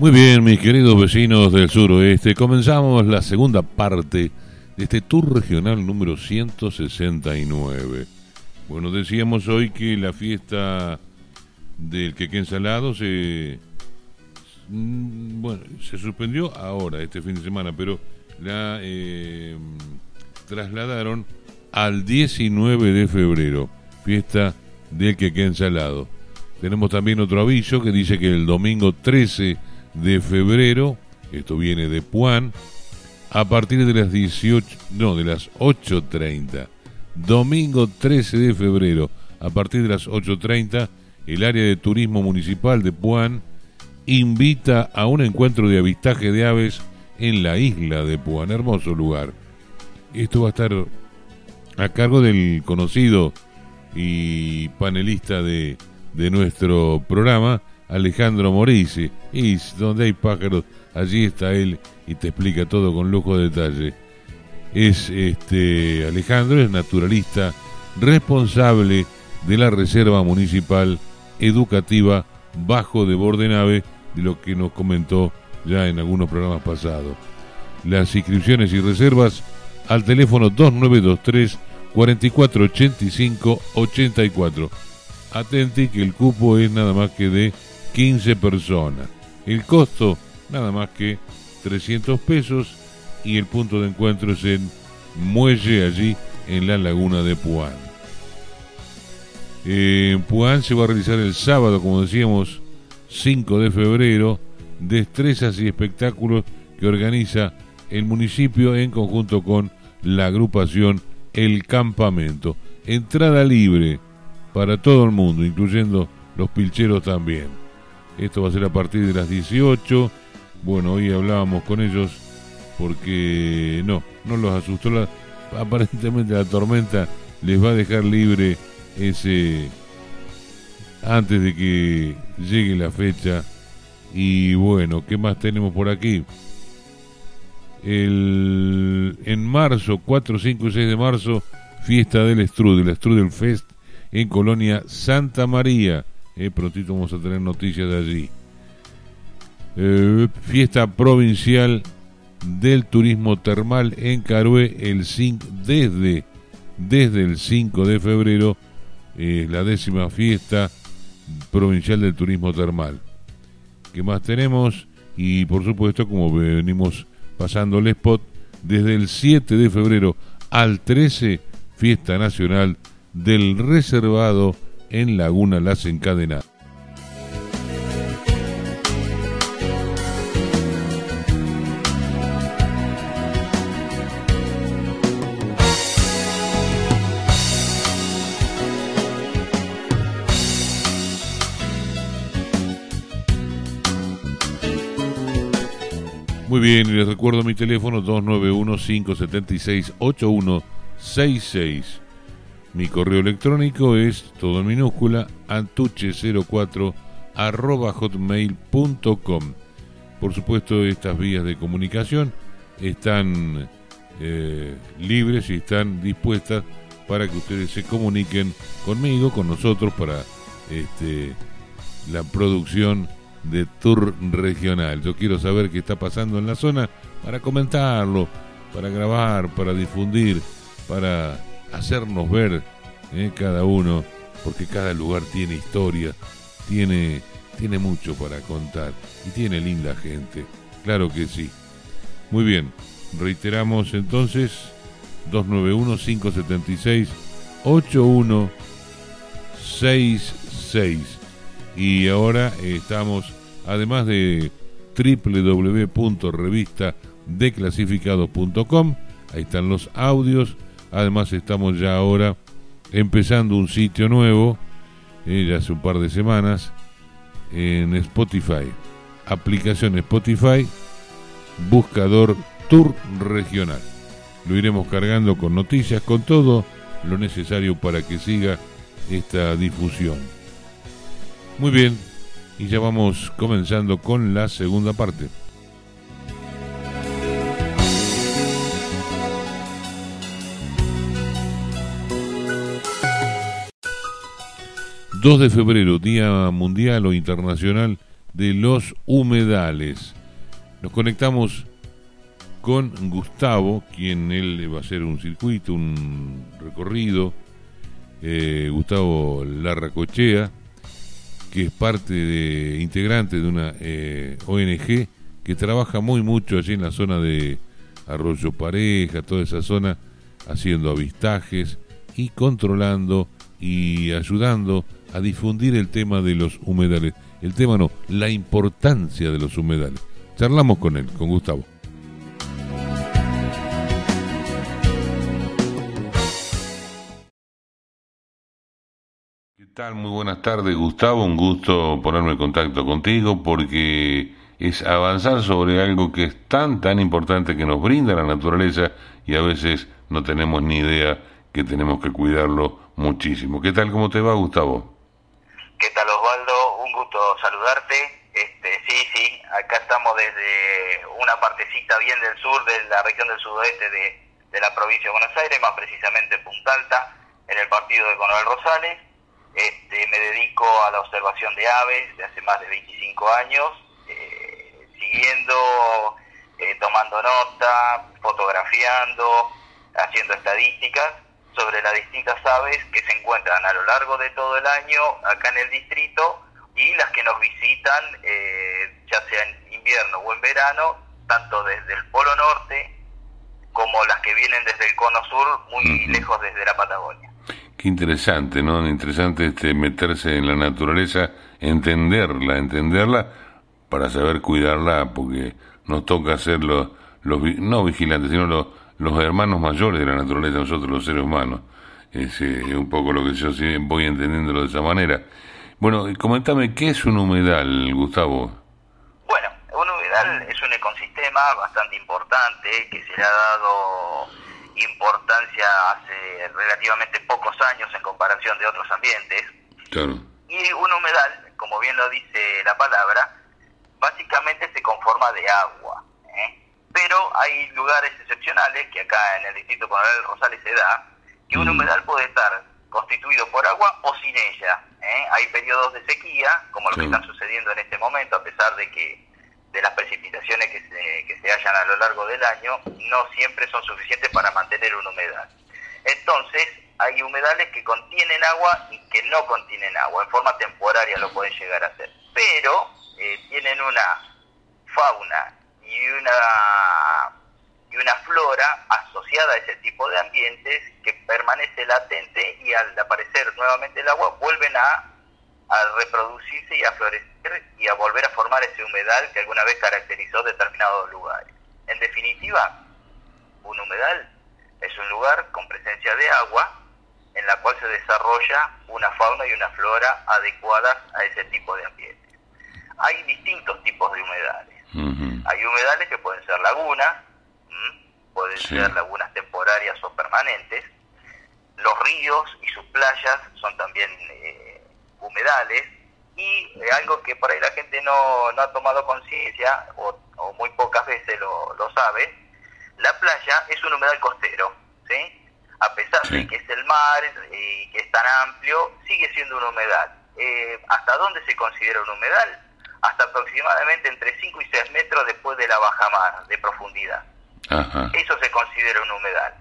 Muy bien, mis queridos vecinos del suroeste, comenzamos la segunda parte de este tour regional número 169. Bueno, decíamos hoy que la fiesta del queque ensalado se mm, bueno, se suspendió ahora, este fin de semana, pero la eh, trasladaron al 19 de febrero, fiesta del queque ensalado. Tenemos también otro aviso que dice que el domingo 13 de febrero, esto viene de Puan, a partir de las 18, no, de las 8.30. Domingo 13 de febrero, a partir de las 8.30, el área de turismo municipal de Puan invita a un encuentro de avistaje de aves en la isla de Puan, hermoso lugar. Esto va a estar a cargo del conocido y panelista de, de nuestro programa, Alejandro Morici. Y donde hay pájaros, allí está él y te explica todo con lujo de detalle. Es este Alejandro, es naturalista, responsable de la Reserva Municipal Educativa Bajo de Bordenave, de lo que nos comentó ya en algunos programas pasados. Las inscripciones y reservas al teléfono 2923 4485 84. Atenti que el cupo es nada más que de 15 personas. El costo, nada más que 300 pesos y el punto de encuentro es en Muelle, allí en la laguna de Puan. En Puan se va a realizar el sábado, como decíamos, 5 de febrero, destrezas y espectáculos que organiza el municipio en conjunto con la agrupación El Campamento. Entrada libre para todo el mundo, incluyendo los pilcheros también. Esto va a ser a partir de las 18. Bueno, hoy hablábamos con ellos porque no, no los asustó. La, aparentemente la tormenta les va a dejar libre ese antes de que llegue la fecha. Y bueno, ¿qué más tenemos por aquí? El, en marzo, 4, 5 y 6 de marzo, fiesta del Strudel, Strudel Fest en Colonia Santa María. Eh, prontito vamos a tener noticias de allí. Eh, fiesta provincial del turismo termal en Carué el 5, desde, desde el 5 de febrero, eh, la décima fiesta provincial del turismo termal. ¿Qué más tenemos? Y por supuesto, como venimos pasando el spot, desde el 7 de febrero al 13, fiesta nacional del reservado en Laguna Las Encadenadas. Muy bien, y les recuerdo mi teléfono 291-576-8166. Mi correo electrónico es todo en minúscula antuche04 arroba hotmail.com. Por supuesto, estas vías de comunicación están eh, libres y están dispuestas para que ustedes se comuniquen conmigo, con nosotros, para este, la producción de Tour Regional. Yo quiero saber qué está pasando en la zona para comentarlo, para grabar, para difundir, para hacernos ver eh, cada uno, porque cada lugar tiene historia, tiene, tiene mucho para contar y tiene linda gente. Claro que sí. Muy bien, reiteramos entonces 291-576-8166. Y ahora estamos, además de www.revistadeclasificados.com, ahí están los audios Además estamos ya ahora empezando un sitio nuevo, eh, ya hace un par de semanas, en Spotify. Aplicación Spotify, buscador Tour Regional. Lo iremos cargando con noticias, con todo lo necesario para que siga esta difusión. Muy bien, y ya vamos comenzando con la segunda parte. 2 de febrero, Día Mundial o Internacional de los humedales. Nos conectamos con Gustavo, quien él va a hacer un circuito, un recorrido. Eh, Gustavo Larracochea, que es parte de integrante de una eh, ONG que trabaja muy mucho allí en la zona de Arroyo Pareja, toda esa zona, haciendo avistajes y controlando y ayudando a difundir el tema de los humedales. El tema no, la importancia de los humedales. Charlamos con él, con Gustavo. ¿Qué tal? Muy buenas tardes, Gustavo. Un gusto ponerme en contacto contigo porque es avanzar sobre algo que es tan, tan importante que nos brinda la naturaleza y a veces no tenemos ni idea que tenemos que cuidarlo muchísimo. ¿Qué tal? ¿Cómo te va, Gustavo? ¿Qué tal, Osvaldo? Un gusto saludarte. Este, sí, sí, acá estamos desde una partecita bien del sur, de la región del sudoeste de, la provincia de Buenos Aires, más precisamente Punta Alta, en el partido de Coronel Rosales. Este, me dedico a la observación de aves de hace más de 25 años, eh, siguiendo, eh, tomando nota, fotografiando, haciendo estadísticas sobre las distintas aves que se encuentran a lo largo de todo el año acá en el distrito y las que nos visitan, eh, ya sea en invierno o en verano, tanto desde el Polo Norte como las que vienen desde el Cono Sur, muy lejos desde la Patagonia. Qué interesante, ¿no? Interesante este meterse en la naturaleza, entenderla, entenderla para saber cuidarla, porque nos toca ser los, los no vigilantes, sino los, los hermanos mayores de la naturaleza, nosotros los seres humanos. Es eh, un poco lo que yo voy entendiéndolo de esa manera. Bueno, coméntame, ¿qué es un humedal, Gustavo? Bueno, un humedal es un ecosistema bastante importante que se le ha dado importancia hace relativamente pocos años en comparación de otros ambientes. Claro. Y un humedal, como bien lo dice la palabra, básicamente se conforma de agua. ¿eh? Pero hay lugares excepcionales que acá en el distrito Coronel Rosales se da, que un humedal puede estar constituido por agua o sin ella. ¿eh? Hay periodos de sequía, como lo que están sucediendo en este momento, a pesar de que de las precipitaciones que se, que se hallan a lo largo del año, no siempre son suficientes para mantener una humedad. Entonces, hay humedales que contienen agua y que no contienen agua, en forma temporaria lo pueden llegar a hacer, pero eh, tienen una fauna y una y una flora asociada a ese tipo de ambientes que permanece latente y al aparecer nuevamente el agua vuelven a, a reproducirse y a florecer y a volver a formar ese humedal que alguna vez caracterizó determinados lugares. En definitiva, un humedal es un lugar con presencia de agua en la cual se desarrolla una fauna y una flora adecuadas a ese tipo de ambientes. Hay distintos tipos de humedales. Hay humedales que pueden ser lagunas, pueden ser lagunas temporarias o permanentes. Los ríos y sus playas son también eh, humedales. Y eh, algo que por ahí la gente no, no ha tomado conciencia, o, muy pocas veces lo, lo sabe, la playa es un humedal costero. ¿sí? A pesar de que es el mar y que es tan amplio, sigue siendo un humedal. Eh, ¿Hasta dónde se considera un humedal? Hasta aproximadamente entre 5 y 6 metros después de la bajamar de profundidad. Eso se considera un humedal.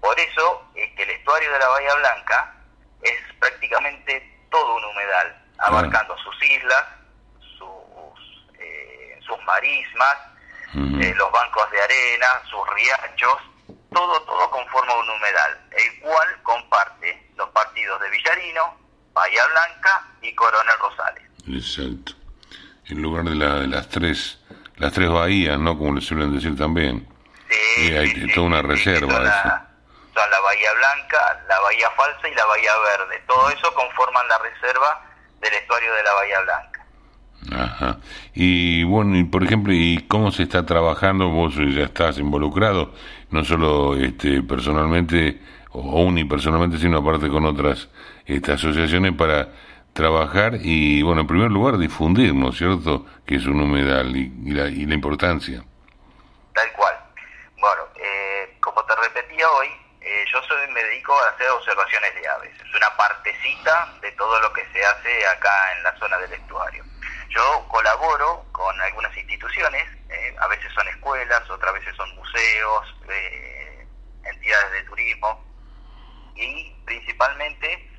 Por eso es que el estuario de la Bahía Blanca es prácticamente todo un humedal, abarcando sus islas, sus, eh, sus marismas, eh, los bancos de arena, sus riachos, todo, todo conforma un humedal, el cual comparte los partidos de Villarino, Bahía Blanca y Coronel Rosales. Exacto en lugar de, la, de las tres las tres bahías, ¿no? Como le suelen decir también. Sí, hay toda una reserva. Son la, Bahía Blanca, la Bahía Falsa y la Bahía Verde. Todo eso conforman la reserva del estuario de la Bahía Blanca. Ajá. Y bueno, y por ejemplo, ¿y cómo se está trabajando? Vos ya estás involucrado, no solo este, personalmente o unipersonalmente, sino aparte con otras este, asociaciones para trabajar y, bueno, en primer lugar, difundir, ¿no es cierto?, que es un humedal y, la, y la importancia. Tal cual. Bueno, eh, como te repetía hoy, eh, yo soy, me dedico a hacer observaciones de aves. Es una partecita de todo lo que se hace acá en la zona del estuario. yo colaboro con algunas instituciones, eh, a veces son escuelas, otras veces son museos, eh, entidades de turismo, y principalmente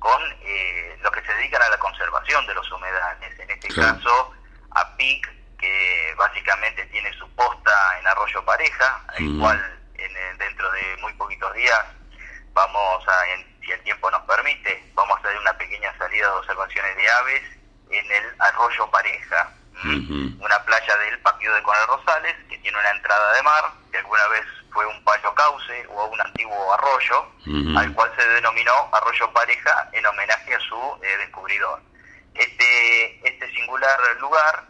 con eh, los que se dedican a la conservación de los humedales. En este caso, a PIC, que básicamente tiene su posta en Arroyo Pareja, el cual en, dentro de muy poquitos días vamos a, si el tiempo nos permite, vamos a hacer una pequeña salida de observaciones de aves en el Arroyo Pareja, una playa del Partido de Conel Rosales, que tiene una entrada de mar, que alguna vez fue un payo cauce o un antiguo arroyo, al cual se denominó Arroyo Pareja en homenaje a su eh, descubridor. Este, este singular lugar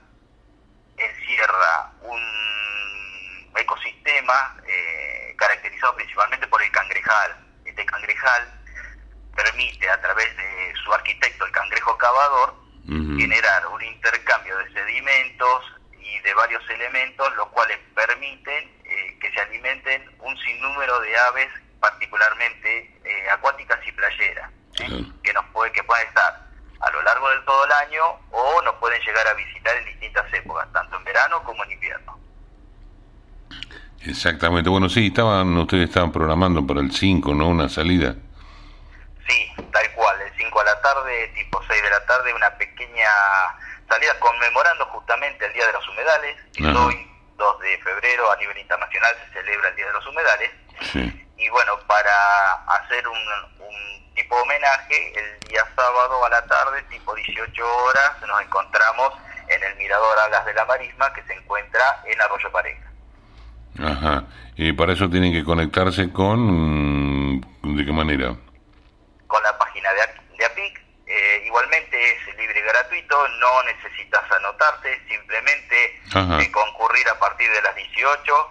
encierra un ecosistema eh, caracterizado principalmente por el cangrejal. Este cangrejal permite a través de su arquitecto, el cangrejo cavador, generar un intercambio de sedimentos y de varios elementos, los cuales permiten eh, que se alimenten un sinnúmero de aves, particularmente eh, acuáticas y playeras, que nos puede, que pueden estar a lo largo del todo el año o nos pueden llegar a visitar en distintas épocas, tanto en verano como en invierno. Exactamente, bueno, sí, estaban ustedes estaban programando para el 5, ¿no? Una salida. Sí, tal cual, el 5 a la tarde, tipo 6 de la tarde, una pequeña salida conmemorando justamente el Día de los Humedales, que hoy, 2 de febrero, a nivel internacional se celebra el Día de los Humedales. Y bueno, para hacer un, un tipo homenaje, el día sábado a la tarde, tipo 18 horas, nos encontramos en el Mirador Alas de la Marisma, que se encuentra en Arroyo Pareja. Ajá. Y para eso tienen que conectarse con... ¿De qué manera? con la página de, de APIC. Eh, igualmente es libre y gratuito, no necesitas anotarte, simplemente eh, concurrir a partir de las 18.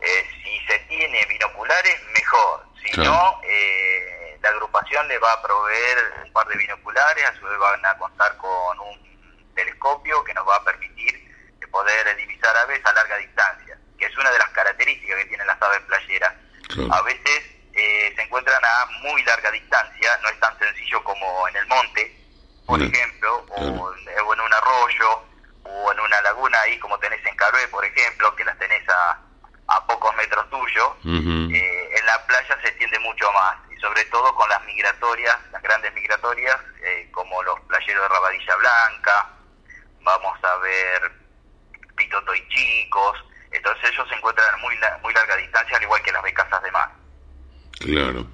Eh, si se tiene binoculares, mejor. Si no, la agrupación le va a proveer un par de binoculares, a su vez van a contar con un telescopio que nos va a permitir poder divisar aves a larga distancia, que es una de las características que tienen las aves playeras. A veces eh, se encuentran a muy larga distancia, no es tan sencillo como en el monte, por ejemplo, o, en un arroyo, o en una laguna ahí como tenés en Carué, por ejemplo, que las tenés a, a pocos metros tuyos, eh, en la playa se extiende mucho más, y sobre todo con las migratorias, las grandes migratorias, eh, como los playeros de Rabadilla Blanca, vamos a ver Pitoto y Chicos, entonces ellos se encuentran a muy, muy larga distancia, al igual que las becasas de mar. Claro,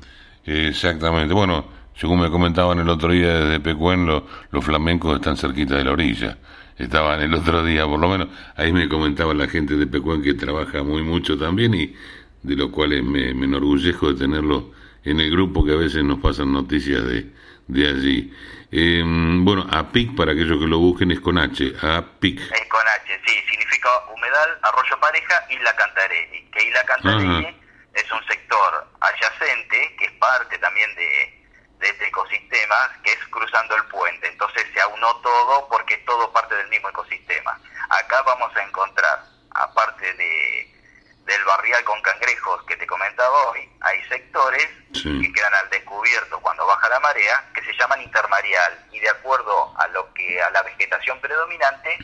exactamente. Bueno, según me comentaban el otro día desde Pecuén, los flamencos están cerquita de la orilla. Estaban el otro día, por lo menos, ahí me comentaba la gente de Pecuén que trabaja muy mucho también y de lo cual me, me enorgullezco de tenerlo en el grupo que a veces nos pasan noticias de, de allí. Eh, bueno, APIC, para aquellos que lo busquen, es con H, APIC. Es con H, sí, significa humedal, arroyo pareja, Isla Cantarelli. Que Isla Cantarelli es un sector adyacente que es parte también de, este ecosistema, que es cruzando el puente. Entonces se aunó todo porque es todo parte del mismo ecosistema. Acá vamos a encontrar, aparte de del barrial con cangrejos que te comentaba hoy, hay sectores que quedan al descubierto cuando baja la marea, que se llaman intermareal, y de acuerdo a lo que a la vegetación predominante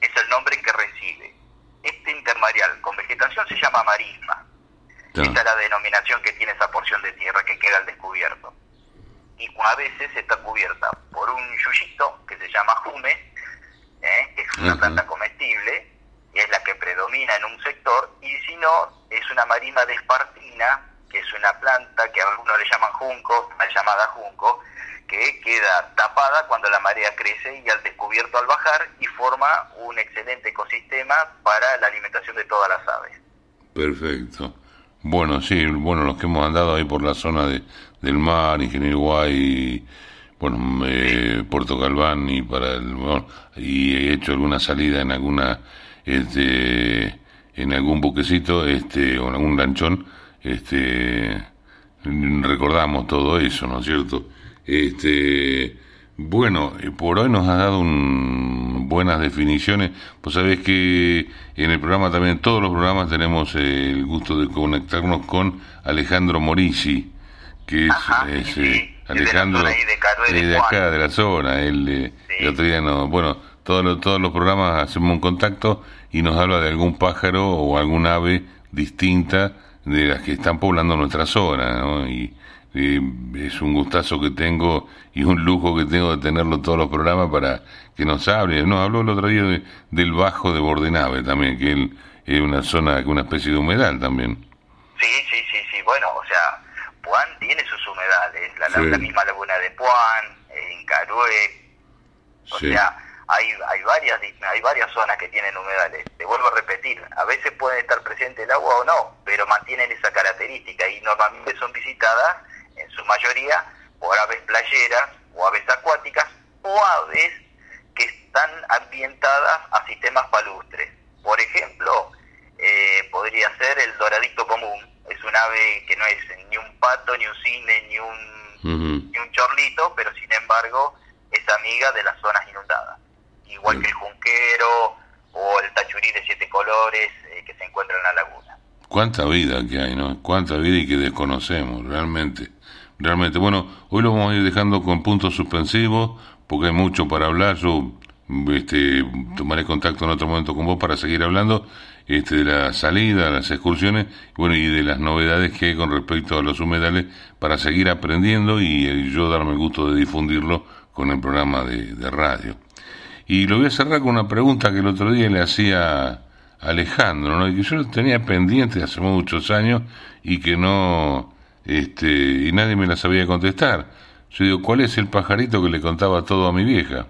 es el nombre que recibe. Este intermareal con vegetación se llama marisma, esta es la denominación que tiene esa porción de tierra que queda al descubierto. Y a veces está cubierta por un yuyito que se llama jume, ¿eh? que es una planta comestible, y es la que predomina en un sector, y si no, es una marima de espartina, que es una planta que algunos le llaman junco, mal llamada junco, que queda tapada cuando la marea crece y al descubierto al bajar y forma un excelente ecosistema para la alimentación de todas las aves. Perfecto. Bueno, sí, bueno, los que hemos andado ahí por la zona de, del mar, Ingeniero Guay, bueno, eh, Puerto Calván y para el, bueno, y he hecho alguna salida en alguna, este, en algún buquecito, este, o en algún lanchón, este, recordamos todo eso, ¿no es cierto? Este, bueno, eh, por hoy nos ha dado un, buenas definiciones. Pues sabés que en el programa también, todos los programas tenemos el gusto de conectarnos con Alejandro Morisi, que es, eh, Alejandro de, de, acá, de la zona. Él, el otro día, no, bueno, todos los, todos los programas hacemos un contacto y nos habla de algún pájaro o algún ave distinta de las que están poblando nuestra zona, ¿no? Y, es un gustazo que tengo y un lujo que tengo de tenerlo en todos los programas para que nos hable. Nos habló el otro día del Bajo de Bordenave también, que es una zona, una especie de humedal también. Sí, sí, sí, sí. Bueno, o sea, Puan tiene sus humedales, la, misma laguna de Puan, en Carué, o sea, hay, hay, varias, hay varias zonas que tienen humedales. Te vuelvo a repetir, a veces puede estar presente el agua o no, pero mantienen esa característica y normalmente son visitadas, en su mayoría, por aves playeras o aves acuáticas o aves que están ambientadas a sistemas palustres. Por ejemplo, eh, podría ser el doradito común, es un ave que no es ni un pato, ni un cisne, ni un, ni un chorlito, pero sin embargo es amiga de las zonas inundadas. Igual que el junquero o el tachurí de siete colores eh, que se encuentra en la laguna. Cuánta vida que hay, ¿no? Cuánta vida y que desconocemos, realmente. Realmente. Bueno, hoy lo vamos a ir dejando con puntos suspensivos, porque hay mucho para hablar. Yo este, tomaré contacto en otro momento con vos para seguir hablando este, de la salida, las excursiones, bueno, y de las novedades que hay con respecto a los humedales para seguir aprendiendo y eh, yo darme el gusto de difundirlo con el programa de, radio. Y lo voy a cerrar con una pregunta que el otro día le hacía a Alejandro, ¿no? y que yo tenía pendiente hace muchos años y que no, este, y nadie me la sabía contestar. Yo digo, ¿cuál es el pajarito que le contaba todo a mi vieja?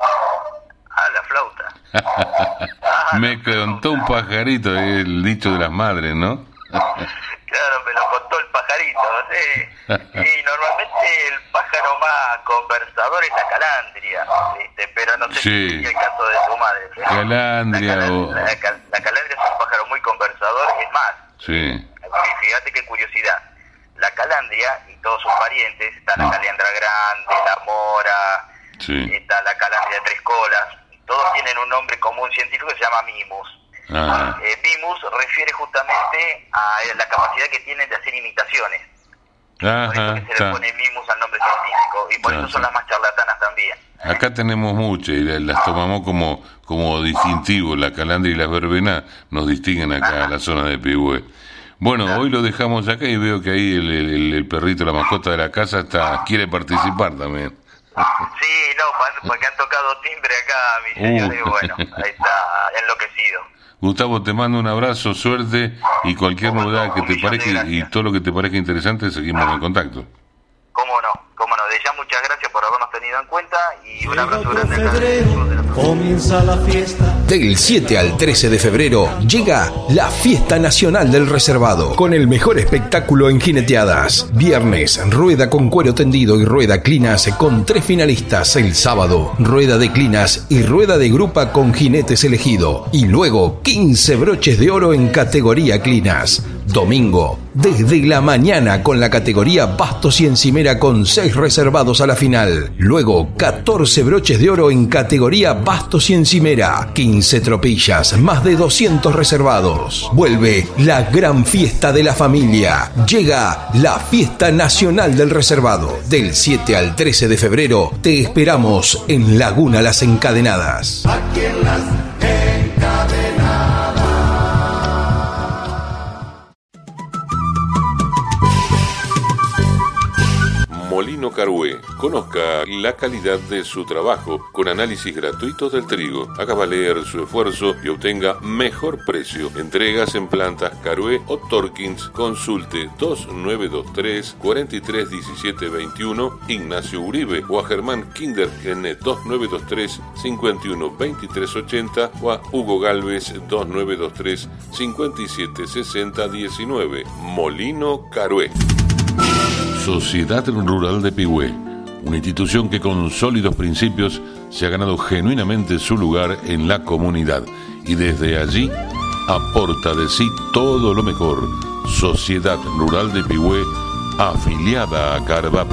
Ah, la flauta. me contó un pajarito, el dicho de las madres, ¿no? claro, me lo contó el pajarito, ¿sí? Y normalmente el pájaro más conversador es la calandria, ¿viste? Pero no sé si es el caso de tu madre. Calandria la, o... la, calandria es un pájaro muy conversador, es más. Sí. Fíjate qué curiosidad. La calandria y todos sus parientes, está la calandra grande, la mora, está la calandria de tres colas, todos tienen un nombre común científico que se llama mimus. Eh, mimus refiere justamente a la capacidad que tienen de hacer imitaciones. por eso que se le pone mimus al nombre científico y por eso son las más charlatanas también. Acá tenemos muchas y las tomamos como como distintivo, la calandria y la verbena nos distinguen acá en la zona de Pihue. Bueno, hoy lo dejamos acá y veo que ahí el, el, perrito, la mascota de la casa, está quiere participar también. Sí, no, porque han tocado timbre acá, mi señor, y uh. bueno, ahí está, enloquecido. Gustavo, te mando un abrazo, suerte y cualquier novedad que te parezca y todo lo que te parezca interesante, seguimos en contacto. Cómo no, cómo no. De ya muchas gracias por habernos tenido en cuenta y un abrazo grande. Comienza la fiesta. Del 7 al 13 de febrero llega la Fiesta Nacional del Reservado, con el mejor espectáculo en jineteadas. Viernes, rueda con cuero tendido y rueda clinas con tres finalistas el sábado, rueda de clinas y rueda de grupa con jinetes elegido. Y luego 15 broches de oro en categoría clinas. Domingo, desde la mañana con la categoría Bastos y Encimera con 6 reservados a la final. Luego 14 broches de oro en categoría Bastos y Encimera, 15 tropillas, más de 200 reservados. Vuelve la gran fiesta de la familia. Llega la Fiesta Nacional del Reservado. Del 7 al 13 de febrero te esperamos en Laguna Las Encadenadas. Aquí en las Carué. Conozca la calidad de su trabajo con análisis gratuitos del trigo. Haga valer su esfuerzo y obtenga mejor precio. Entregas en plantas Carué o Torkins. Consulte 2923 431721 Ignacio Uribe o a Germán Kinder en 2923 512380 o a Hugo Galvez 2923 576019 Molino Carué. Sociedad Rural de Pigüé, una institución que con sólidos principios se ha ganado genuinamente su lugar en la comunidad y desde allí aporta de sí todo lo mejor. Sociedad Rural de Pigüé, afiliada a Carvap.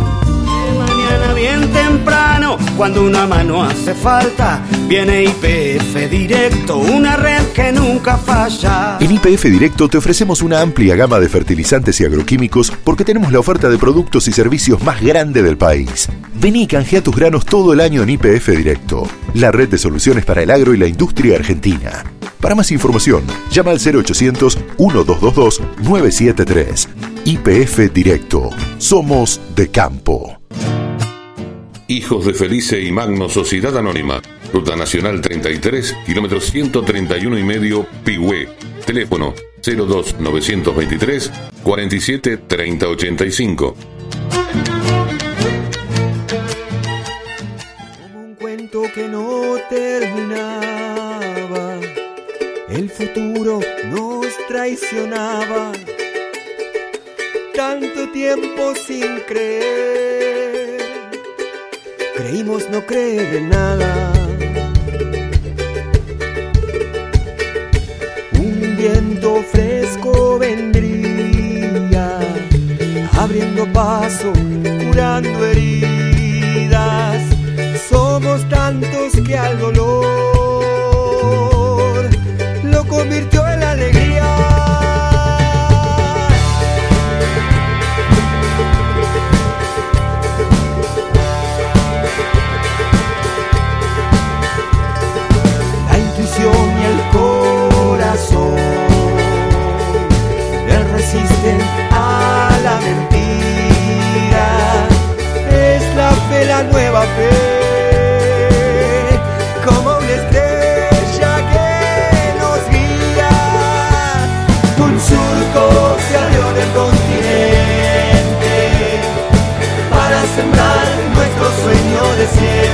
Mañana bien temprano, cuando una mano hace falta, viene IPF Directo, una red que nunca falla. En IPF Directo te ofrecemos una amplia gama de fertilizantes y agroquímicos porque tenemos la oferta de productos y servicios más grande del país. Vení y canjea tus granos todo el año en IPF Directo, la red de soluciones para el agro y la industria argentina. Para más información, llama al 0800 1222 973. IPF Directo. Somos de campo. Hijos de Felice y Magno Sociedad Anónima. Ruta Nacional 33, kilómetro 131 y medio, Pigüé. Teléfono 02 923 47 30 85. Como un cuento que no terminaba, el futuro nos traicionaba tanto tiempo sin creer. Creímos no creer nada. Un viento fresco vendría, abriendo paso, acontecer.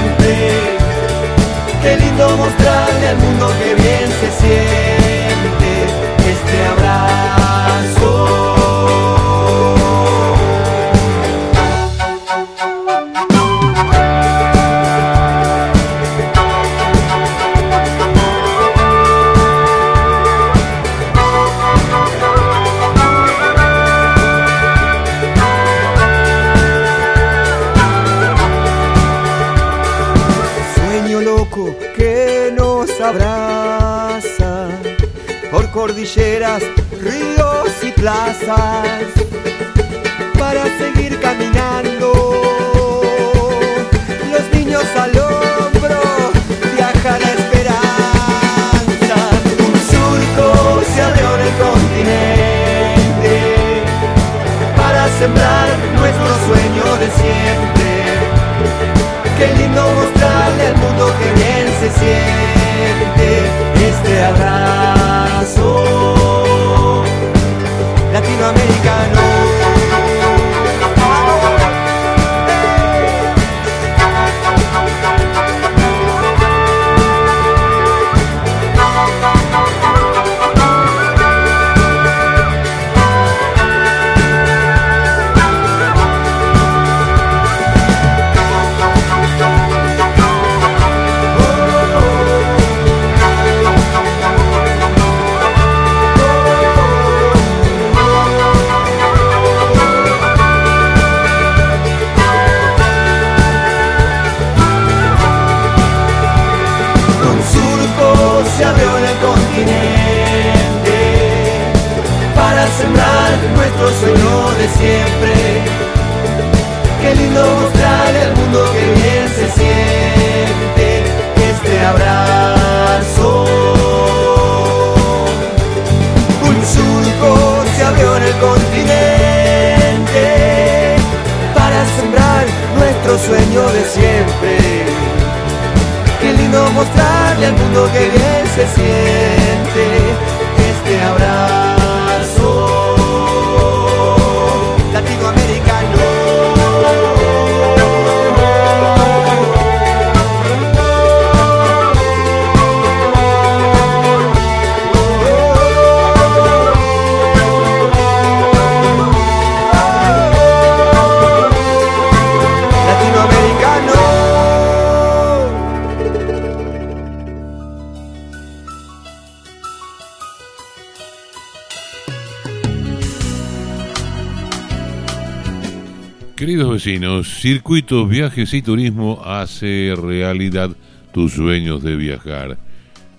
Circuitos Viajes y Turismo hace realidad tus sueños de viajar.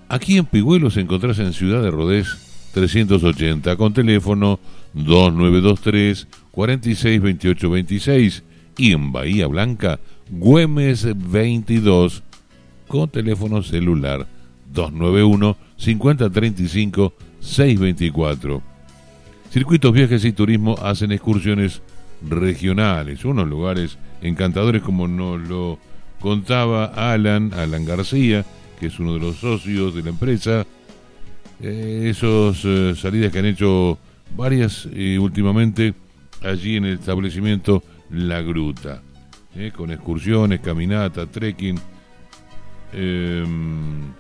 Aquí en Pigüelos encontrás en Ciudad de Rodés 380 con teléfono 2923 462826 y en Bahía Blanca Güemes 22 con teléfono celular 291 5035 624. Circuitos Viajes y Turismo hacen excursiones regionales, unos lugares encantadores como nos lo contaba Alan, Alan García, que es uno de los socios de la empresa. Eh, esos eh, salidas que han hecho varias eh, últimamente allí en el establecimiento La Gruta, con excursiones, caminata, trekking, em,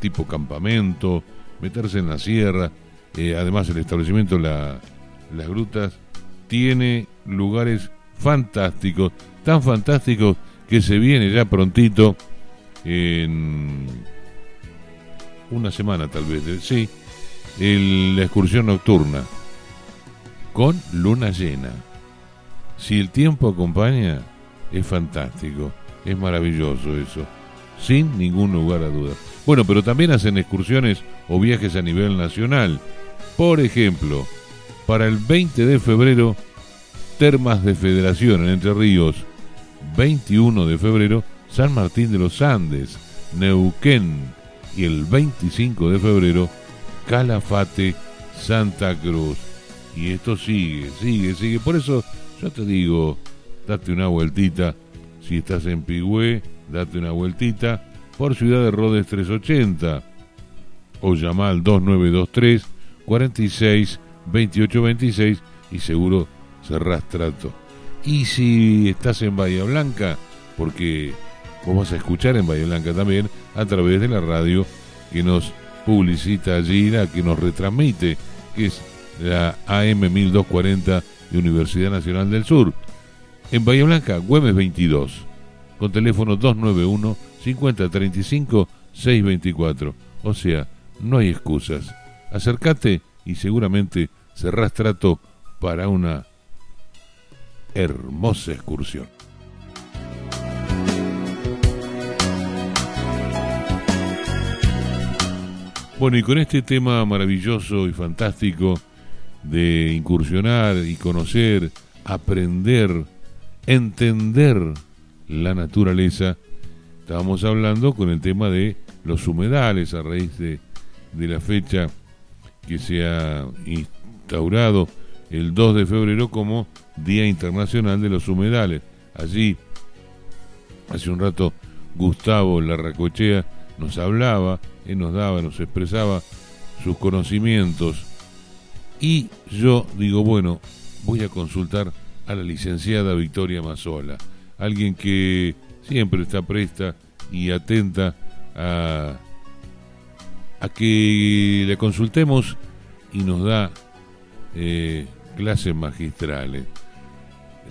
tipo campamento, meterse en la sierra. además el establecimiento La, Las Grutas tiene lugares fantásticos, tan fantásticos que se viene ya prontito en una semana tal vez, eh, sí, la excursión nocturna con luna llena. Si el tiempo acompaña, es fantástico, es maravilloso eso, sin ningún lugar a dudas. Bueno, pero también hacen excursiones o viajes a nivel nacional. Por ejemplo, para el 20 de febrero, Termas de Federación en Entre Ríos. 21 de febrero, San Martín de los Andes, Neuquén. Y el 25 de febrero, Calafate, Santa Cruz. Y esto sigue, sigue, sigue. Por eso yo te digo, date una vueltita. Si estás en Pigüé, date una vueltita por Ciudad de Rodes 380 o llama al 2923 46 28 26 y seguro cerrás trato. Y si estás en Bahía Blanca, porque vos vas a escuchar en Bahía Blanca también a través de la radio que nos publicita allí, la que nos retransmite, que es la AM 1240 de Universidad Nacional del Sur. En Bahía Blanca, Güemes 22, con teléfono 291 5035 624. O sea, no hay excusas. Acércate y seguramente cerrás trato para una hermosa excursión. Bueno, y con este tema maravilloso y fantástico de incursionar y conocer, aprender, entender la naturaleza, estábamos hablando con el tema de los humedales a raíz de, de la fecha que se ha instaurado el 2 de febrero como Día Internacional de los Humedales. Allí, hace un rato, Gustavo Larracochea nos hablaba, él nos daba, nos expresaba sus conocimientos. Y yo digo, bueno, voy a consultar a la licenciada Victoria Mazola, alguien que siempre está presta y atenta a, a que le consultemos y nos da eh, clases magistrales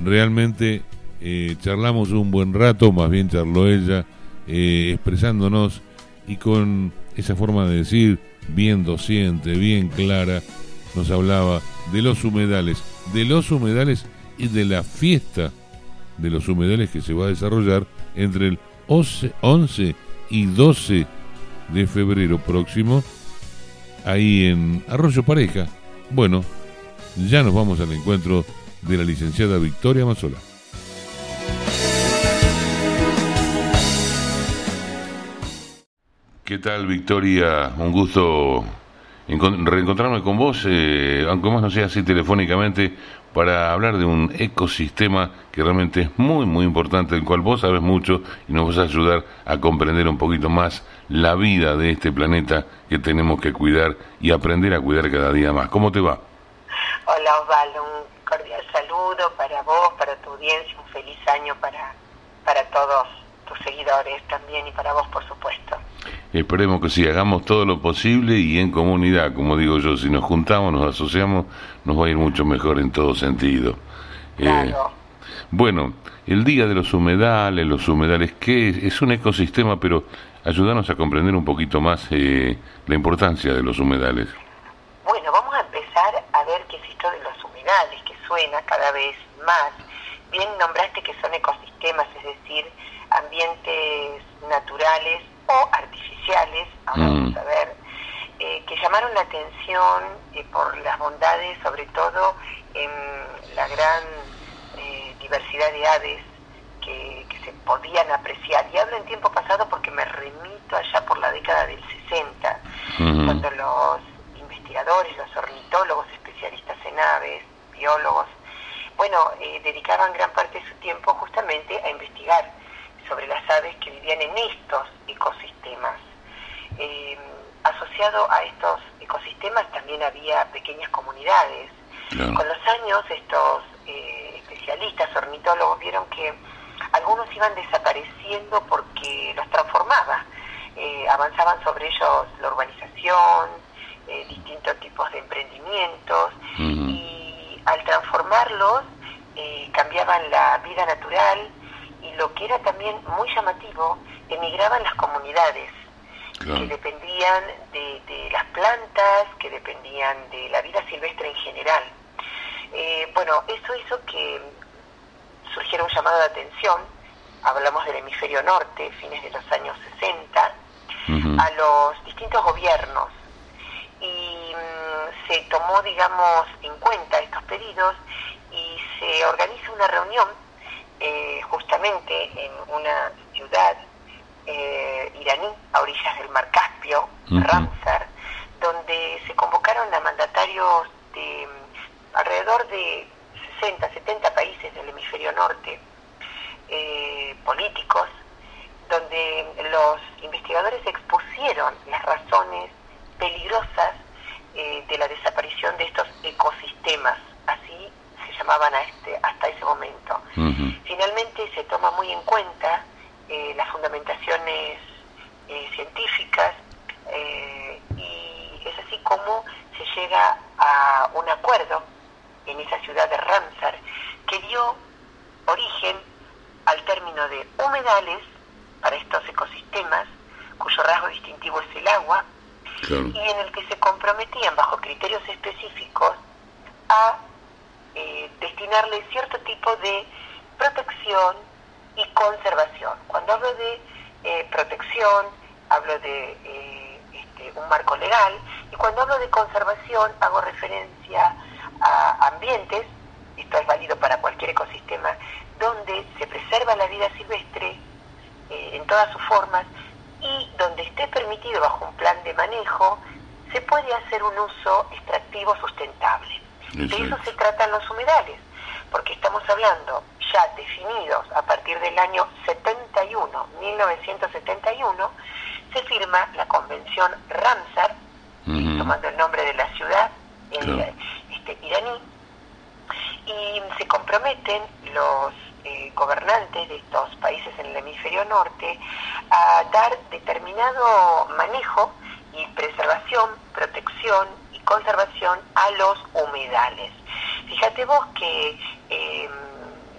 realmente eh, charlamos un buen rato, más bien charló ella, eh, expresándonos y con esa forma de decir bien docente, bien clara, nos hablaba de los humedales, de los humedales y de la fiesta de los humedales que se va a desarrollar entre el 11 y 12 de febrero próximo, ahí en Arroyo Pareja. Bueno, ya nos vamos al encuentro de la licenciada Victoria Mazola. ¿Qué tal, Victoria? Un gusto reencontrarme con vos, eh, aunque más no sea así telefónicamente, para hablar de un ecosistema que realmente es muy, muy importante, del cual vos sabes mucho y nos vas a ayudar a comprender un poquito más la vida de este planeta que tenemos que cuidar y aprender a cuidar cada día más. ¿Cómo te va? Hola Osvaldo, cordial saludo para vos, para tu audiencia, un feliz año para, para todos tus seguidores también y para vos, por supuesto. Esperemos que sí, hagamos todo lo posible y en comunidad, como digo yo, si nos juntamos, nos asociamos, nos va a ir mucho mejor en todo sentido. Eh, claro. bueno, el Día de los Humedales, los humedales, que es? un ecosistema, pero ayúdanos a comprender un poquito más eh, la importancia de los humedales. Bueno, vamos a empezar a ver qué es esto de los humedales, que suena cada vez más bien nombraste que son ecosistemas, es decir, ambientes naturales o artificiales, ahora mm. vamos a ver, eh, que llamaron la atención eh, por las bondades, sobre todo en la gran eh, diversidad de aves que, se podían apreciar. Y hablo en tiempo pasado porque me remito allá por la década del 60, cuando los investigadores, los ornitólogos, especialistas en aves, biólogos, bueno, dedicaban gran parte de su tiempo justamente a investigar sobre las aves que vivían en estos ecosistemas. asociado a estos ecosistemas también había pequeñas comunidades. Con los años estos especialistas, ornitólogos, vieron que algunos iban desapareciendo porque los transformaba. Eh, avanzaban sobre ellos la urbanización, eh, distintos tipos de emprendimientos y al transformarlos eh, cambiaban la vida natural y lo que era también muy llamativo, emigraban las comunidades que dependían de, de, las plantas, que dependían de la vida silvestre en general. bueno, eso hizo que surgiera un llamado de atención, hablamos del hemisferio norte, fines de los años 60, a los distintos gobiernos se tomó, digamos, en cuenta estos pedidos y se organiza una reunión eh, justamente en una ciudad eh, iraní a orillas del mar Caspio, Ramsar, donde se convocaron a mandatarios de mm, alrededor de 60, 70 países del hemisferio norte, eh, políticos, donde los investigadores expusieron las razones peligrosas eh, de la desaparición de estos ecosistemas, así se llamaban a este, hasta ese momento. Finalmente se toma muy en cuenta eh, las fundamentaciones científicas y es así como se llega a un acuerdo en esa ciudad de Ramsar, que dio origen al término de humedales para estos ecosistemas, cuyo rasgo distintivo es el agua, y en el que se comprometían bajo criterios específicos a eh, destinarle cierto tipo de protección y conservación. Cuando hablo de eh, protección, hablo de eh, este, un marco legal, y cuando hablo de conservación, hago referencia a ambientes, esto es válido para cualquier ecosistema, donde se preserva la vida silvestre en todas sus formas y donde esté permitido bajo un plan de manejo, se puede hacer un uso extractivo sustentable. De eso se tratan los humedales, porque estamos hablando ya definidos a partir del año 71, 1971, se firma la Convención Ramsar, tomando el nombre de la ciudad, iraní y se comprometen los eh, gobernantes de estos países en el hemisferio norte a dar determinado manejo preservación, protección y conservación a los humedales. Fíjate vos que em,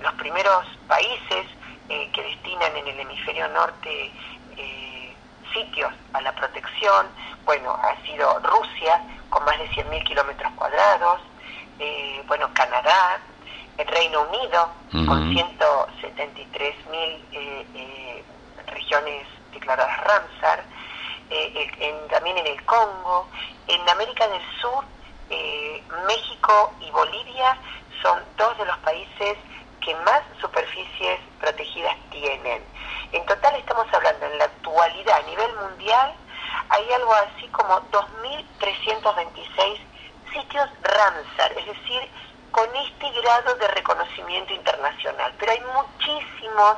los primeros países eh, que destinan en el hemisferio norte eh, sitios a la protección, bueno, ha sido Rusia con más de 100.000 kilómetros cuadrados, eh, bueno, Canadá, el Reino Unido, con 173 mil eh, eh, regiones declaradas Ramsar, también en el Congo, en América del Sur, México y Bolivia son dos de los países que más superficies protegidas tienen. En total estamos hablando en la actualidad a nivel mundial hay algo así como 2.326 sitios Ramsar, es decir, con este grado de reconocimiento internacional. Pero hay muchísimos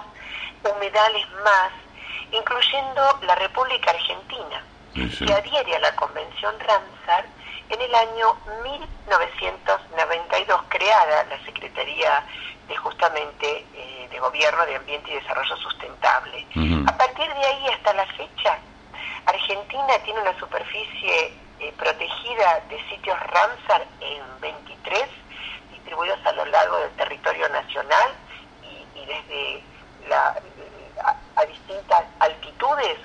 humedales más, incluyendo la República Argentina, que adhiere a la Convención Ramsar en el año 1992, creada la Secretaría de justamente eh, de Gobierno de Ambiente y Desarrollo Sustentable. A partir de ahí hasta la fecha, Argentina tiene una superficie eh, protegida de sitios Ramsar en 23, distribuidos a lo largo del territorio nacional y, desde la, a, distintas altitudes,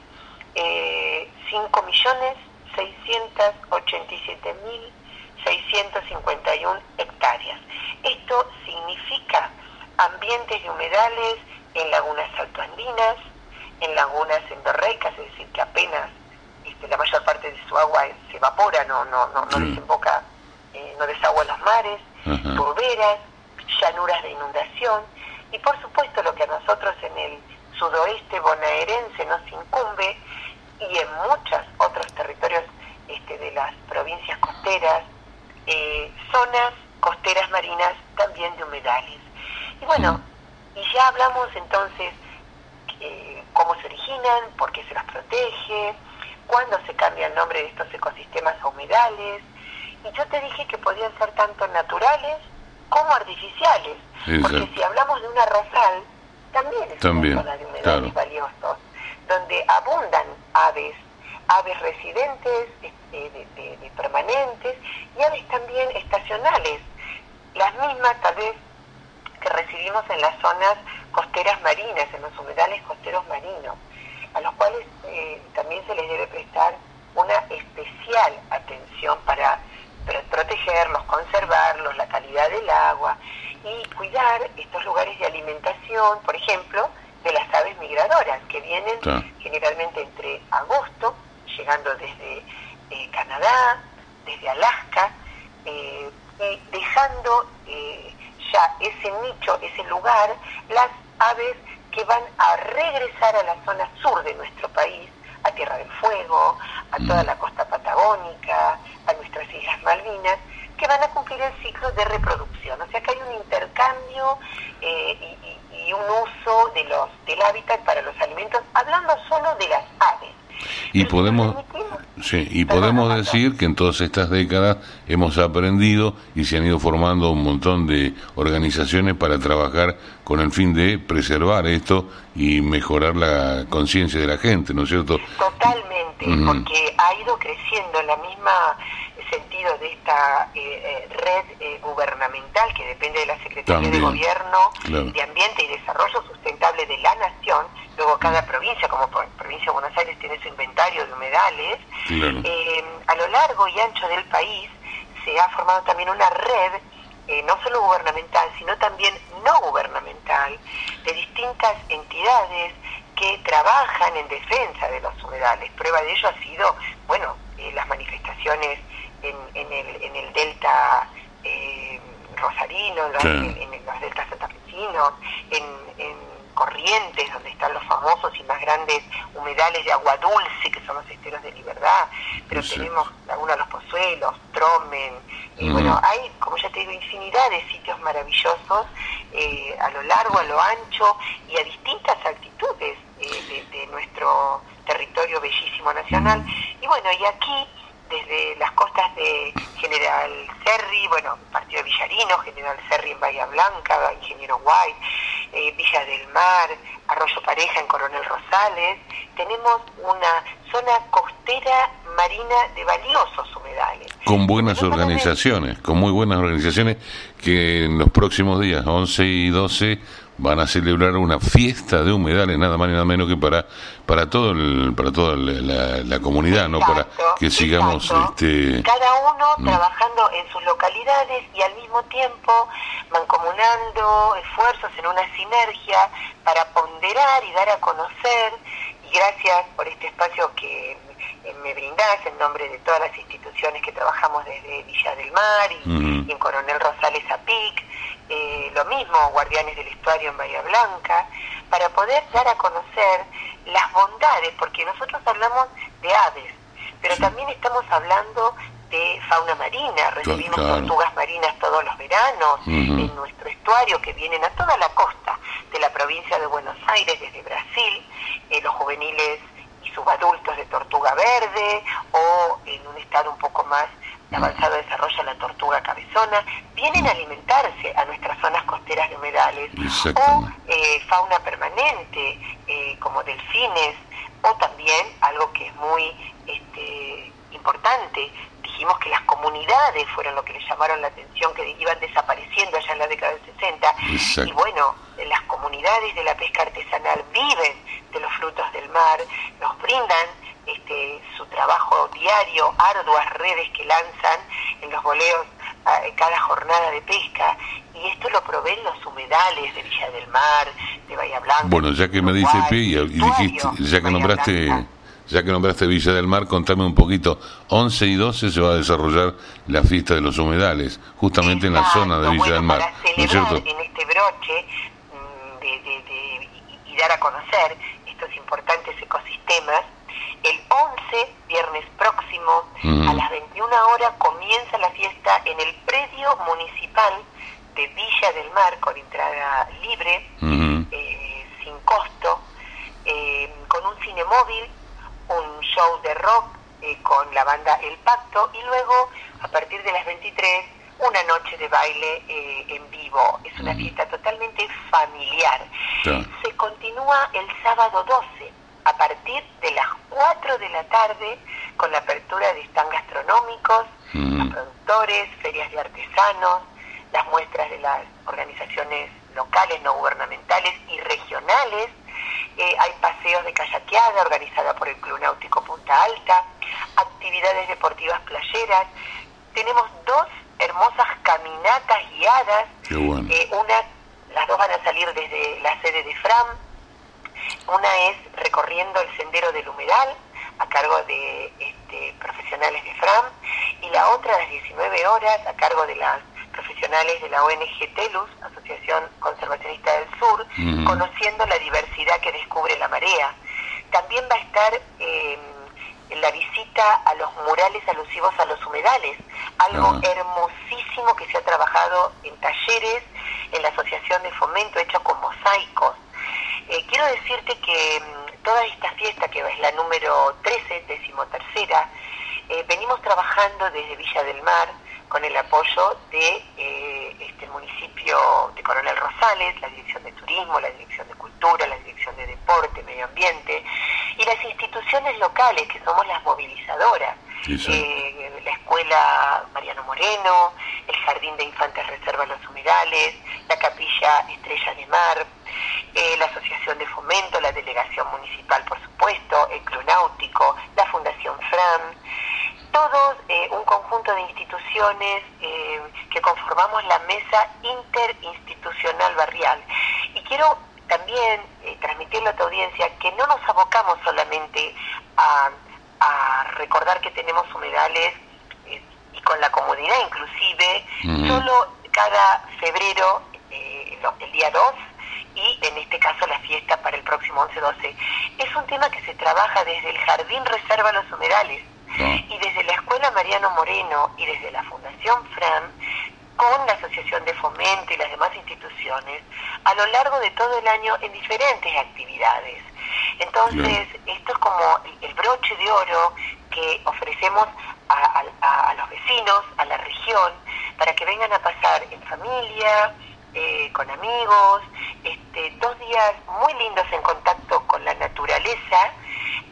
eh, 5.687.651 hectáreas. Esto significa ambientes de humedales en lagunas altoandinas, en lagunas endorreicas, es decir, que apenas este, la mayor parte de su agua se evapora, no, no, no, no desemboca, eh, no desagua los mares, turberas, llanuras de inundación, y por supuesto lo que a nosotros en el sudoeste bonaerense nos incumbe, y en muchos otros territorios este, de las provincias costeras, eh, zonas costeras marinas también de humedales. Y bueno, y ya hablamos entonces eh, cómo se originan, por qué se los protege, cuándo se cambia el nombre de estos ecosistemas a humedales. Y yo te dije que podían ser tanto naturales como artificiales. Porque si hablamos de una rosal, también es zona de humedales valiosos, donde abundan aves, aves residentes, este, de, permanentes, y aves también estacionales, las mismas tal vez que recibimos en las zonas costeras marinas, en los humedales costeros marinos, a los cuales eh, también se les debe prestar una especial atención para protegerlos, conservarlos, la calidad del agua y cuidar estos lugares de alimentación, por ejemplo, de las aves migradoras que vienen generalmente entre agosto, llegando desde eh, Canadá, desde Alaska, eh, y dejando eh, ya ese nicho, ese lugar, las aves que van a regresar a la zona sur de nuestro país, a Tierra del Fuego, a toda la costa patagónica, a nuestras Islas Malvinas, que van a cumplir el ciclo de reproducción. O sea que hay un intercambio y, y, un uso de los, del hábitat para los alimentos, hablando solo de las aves. Y podemos, sí, y podemos decir que en todas estas décadas hemos aprendido y se han ido formando un montón de organizaciones para trabajar con el fin de preservar esto y mejorar la conciencia de la gente, ¿no es cierto? Totalmente, porque ha ido creciendo la misma de esta eh, eh, red eh, gubernamental que depende de la Secretaría de Gobierno de Ambiente y Desarrollo Sustentable de la Nación, luego cada provincia, como provincia de Buenos Aires tiene su inventario de humedales, a lo largo y ancho del país se ha formado también una red no solo gubernamental, sino también no gubernamental, de distintas entidades que trabajan en defensa de los humedales. Prueba de ello ha sido, bueno, las manifestaciones en, el, en el delta eh, rosarino, en, los deltas santafesinos, en, en Corrientes, donde están los famosos y más grandes humedales de agua dulce, que son los esteros de libertad, pero tenemos algunos de los pozuelos, Tromen, y bueno, hay, como ya te digo, infinidad de sitios maravillosos eh, a lo largo, a lo ancho y a distintas altitudes eh, de, nuestro territorio bellísimo nacional. Y bueno, y aquí desde las costas de General Serri, bueno, partido de Villarino, General Serri en Bahía Blanca, Ingeniero White, eh, Villa del Mar, Arroyo Pareja en Coronel Rosales, tenemos una zona costera marina de valiosos humedales. Con buenas organizaciones, con muy buenas organizaciones que en los próximos días, 11 y 12, van a celebrar una fiesta de humedales nada más ni nada menos que para para todo para toda la, comunidad no para que sigamos este cada uno mm. trabajando en sus localidades y al mismo tiempo mancomunando esfuerzos en una sinergia para ponderar y dar a conocer. Y gracias por este espacio que me brindás en nombre de todas las instituciones que trabajamos desde Villa del Mar y, en Coronel Rosales Apic, eh, lo mismo Guardianes del Estuario en Bahía Blanca, para poder dar a conocer las bondades, porque nosotros hablamos de aves, pero también estamos hablando de fauna marina, recibimos tortugas marinas todos los veranos en nuestro estuario que vienen a toda la costa de la provincia de Buenos Aires, desde Brasil, eh, los juveniles subadultos de tortuga verde o en un estado un poco más avanzado desarrollo la tortuga cabezona, vienen a alimentarse a nuestras zonas costeras de humedales o eh, fauna permanente eh, como delfines o también algo que es muy este, importante, dijimos que las comunidades fueron lo que le llamaron la atención, que iban desapareciendo allá en la década del 60 y bueno, las comunidades de la pesca artesanal viven de los frutos del mar, nos brindan este, su trabajo diario, arduas redes que lanzan en los boleos cada jornada de pesca y esto lo proveen los humedales de Villa del Mar, de Bahía Blanca. Bueno, ya que me dice Pía y dijiste, ya que nombraste... Ya que nombraste Villa del Mar, contame un poquito. 11 y 12 se va a desarrollar la fiesta de los humedales, justamente en la zona de Villa del Mar. ¿no es cierto? En este broche mm, de, y dar a conocer estos importantes ecosistemas, el 11, viernes próximo, a las 21 horas, comienza la fiesta en el predio municipal de Villa del Mar, con entrada libre, eh, sin costo, eh, con un cine móvil un show de rock eh, con la banda El Pacto y luego a partir de las 23 una noche de baile eh, en vivo. Es una fiesta totalmente familiar. Se continúa el sábado 12 a partir 4 de la tarde con la apertura de stand gastronómicos, productores, ferias de artesanos, las muestras de las organizaciones locales, no gubernamentales y regionales eh, hay paseos de kayakeada organizada por el Club Náutico Punta Alta, actividades deportivas playeras. Tenemos dos hermosas caminatas guiadas. Eh, una, las dos van a salir desde la sede de FRAM. Una es recorriendo el sendero del humedal a cargo de este, profesionales de FRAM y la otra a las 19 horas a cargo de las profesionales de la ONG TELUS, Asociación Conservacionista del Sur, conociendo la diversidad que descubre la marea. También va a estar eh, en la visita a los murales alusivos a los humedales, algo hermosísimo que se ha trabajado en talleres, en la Asociación de Fomento, hecho con mosaicos. Eh, quiero decirte que mm, toda esta fiesta, que es la número 13, decimotercera, eh, venimos trabajando desde Villa del Mar, con el apoyo de eh, este municipio de Coronel Rosales, la Dirección de Turismo, la Dirección de Cultura, la Dirección de Deporte, Medio Ambiente y las instituciones locales que somos las movilizadoras. Eh, la Escuela Mariano Moreno, el Jardín de Infantes Reserva Los Humedales, la Capilla Estrella de Mar, eh, la Asociación de Fomento, la Delegación Municipal, por supuesto, el Club Náutico, la Fundación FRAM, todos eh, un conjunto de instituciones que conformamos la mesa interinstitucional barrial. Y quiero también transmitirle a tu audiencia que no nos abocamos solamente a, recordar que tenemos humedales y con la comunidad inclusive, solo cada febrero, el día 2, y en este caso la fiesta para el próximo 11-12. Es un tema que se trabaja desde el Jardín Reserva Los Humedales, y desde la Escuela Mariano Moreno y desde la Fundación FRAN, con la Asociación de Fomento y las demás instituciones, a lo largo de todo el año en diferentes actividades. Entonces, esto es como el broche de oro que ofrecemos a, los vecinos, a la región, para que vengan a pasar en familia, eh, con amigos, este, dos días muy lindos en contacto con la naturaleza,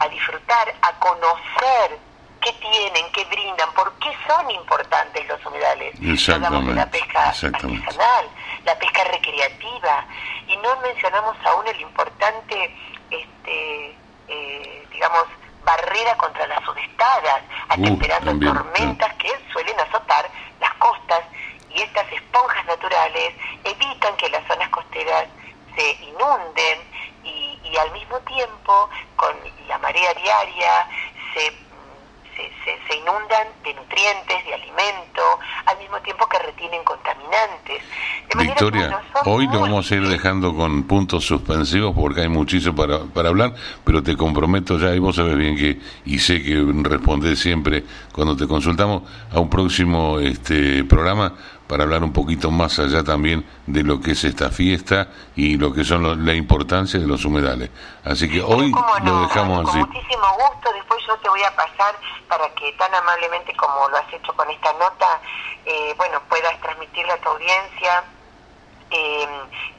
a disfrutar, a conocer qué tienen, qué brindan, por qué son importantes los humedales. Hablamos de la pesca artesanal, la pesca recreativa, y no mencionamos aún el importante, este, eh, digamos, barrera contra las sudestadas, atemperando tormentas que suelen azotar las costas y estas esponjas naturales evitan que las zonas costeras se inunden y, y al mismo tiempo con la marea diaria se se, inundan de nutrientes, de alimento, al mismo tiempo que retienen contaminantes. Victoria, hoy lo vamos a ir dejando con puntos suspensivos porque hay muchísimo para, para hablar, pero te comprometo ya, y vos sabes bien que, y sé que respondés siempre cuando te consultamos, a un próximo este programa para hablar un poquito más allá también de lo que es esta fiesta y lo que son la importancia de los humedales. Así que hoy lo dejamos así. Con muchísimo gusto, después yo te voy a pasar para que tan amablemente como lo has hecho con esta nota, eh, bueno, puedas transmitirle a tu audiencia eh,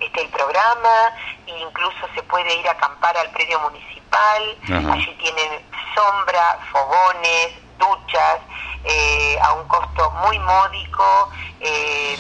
este el programa, e incluso se puede ir a acampar al predio municipal, allí tienen sombra, fogones, duchas, eh, a un costo muy módico, eh,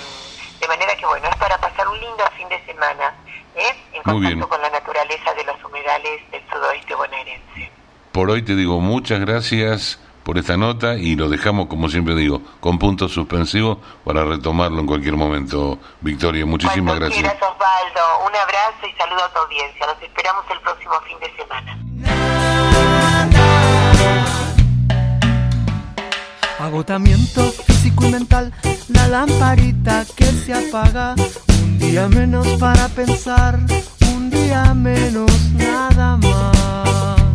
de manera que bueno, es para pasar un lindo fin de semana, ¿eh? en contacto con la naturaleza de los humedales del sudoeste bonaerense. Por hoy te digo muchas gracias por esta nota y lo dejamos, como siempre digo, con puntos suspensivos para retomarlo en cualquier momento. Victoria, muchísimas gracias. Gracias, Osvaldo. Un abrazo y saludo a tu audiencia. Los esperamos el próximo fin de semana. Agotamiento físico y mental, la lamparita que se apaga, un día menos para pensar, un día menos nada más.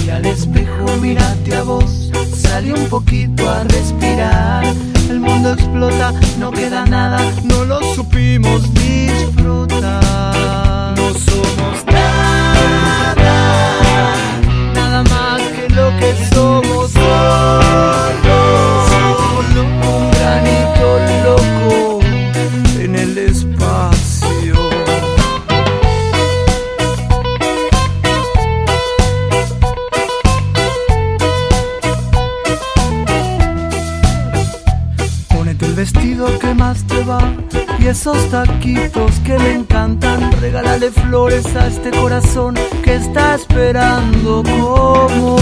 Mira al espejo, mírate a vos, sale un poquito a respirar. El mundo explota, no queda nada, no lo supimos disfrutar. No somos nada, nada más que lo que somos. Solo más te va y esos taquitos que me encantan. Regálale flores a este corazón que está esperando como.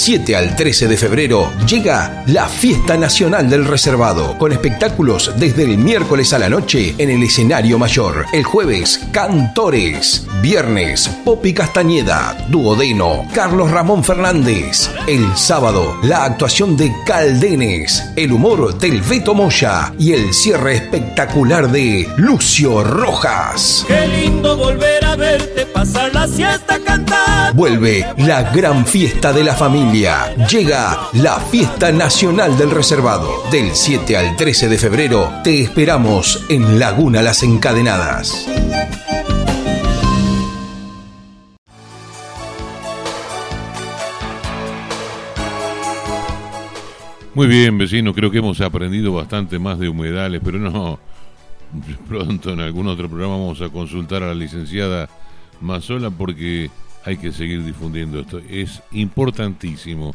7 al 13 de febrero llega la Fiesta Nacional del Reservado, con espectáculos desde el miércoles a la noche en el escenario mayor. El jueves, Cantores. Viernes, Popi Castañeda, Duodeno, Carlos Ramón Fernández. El sábado, la actuación de Caldenes, el humor del Beto Moya y el cierre espectacular de Lucio Rojas. Qué lindo volver verte pasar la siesta cantando. Vuelve la gran fiesta de la familia. Llega la Fiesta Nacional del Reservado. Del 7 al 13 de febrero te esperamos en Laguna Las Encadenadas. Muy bien, vecino, creo que hemos aprendido bastante más de humedales, pero no. Pronto en algún otro programa vamos a consultar a la licenciada Mazola porque hay que seguir difundiendo esto. Es importantísimo,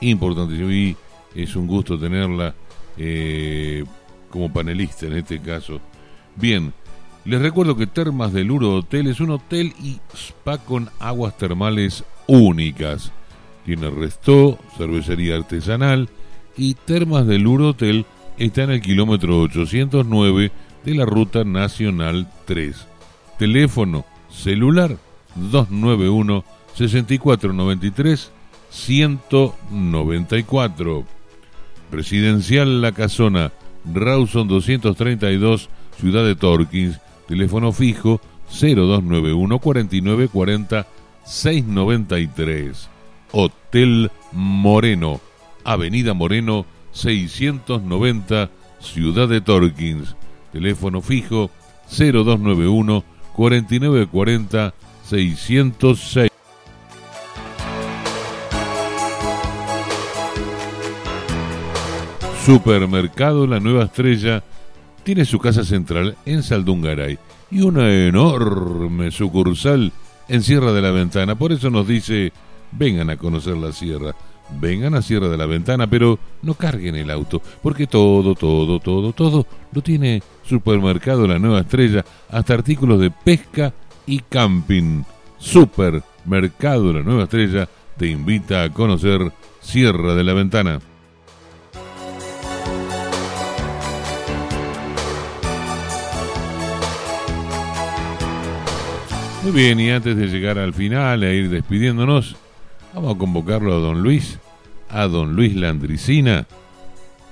importantísimo y es un gusto tenerla eh, como panelista en este caso. Bien, les recuerdo que Termas del Uro Hotel es un hotel y spa con aguas termales únicas. Tiene resto, cervecería artesanal y Termas del Uro Hotel está en el kilómetro 809 de la Ruta Nacional 3. Teléfono celular 291 6493 194. Residencial La Casona, Rawson 232, Ciudad de Torkins, teléfono fijo 0291 49 40 693. Hotel Moreno, Avenida Moreno 690, Ciudad de Torkins, teléfono fijo 0291 4940 606. Supermercado La Nueva Estrella tiene su casa central en Saldungaray y una enorme sucursal en Sierra de la Ventana. Por eso nos dice, vengan a conocer la sierra, vengan a Sierra de la Ventana, pero no carguen el auto, porque todo, todo, todo, todo lo tiene Supermercado La Nueva Estrella, hasta artículos de pesca y camping. Supermercado La Nueva Estrella te invita a conocer Sierra de la Ventana. Muy bien, y antes de llegar al final e ir despidiéndonos, vamos a convocarlo a don Luis, a don Luis Landricina,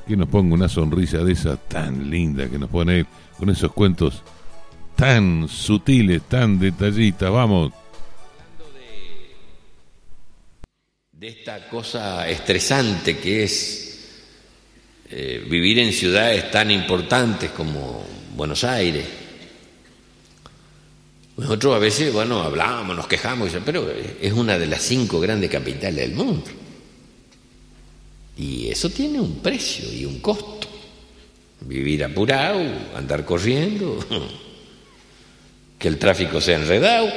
que nos ponga una sonrisa de esa tan linda que nos pone él, con esos cuentos tan sutiles, tan detallistas. Vamos. De esta cosa estresante que es eh, vivir en ciudades tan importantes como Buenos Aires nosotros a veces, bueno, hablábamos, nos quejamos, pero es una de las cinco grandes capitales del mundo. Y eso tiene un precio y un costo. Vivir apurado, andar corriendo, que el tráfico sea enredado.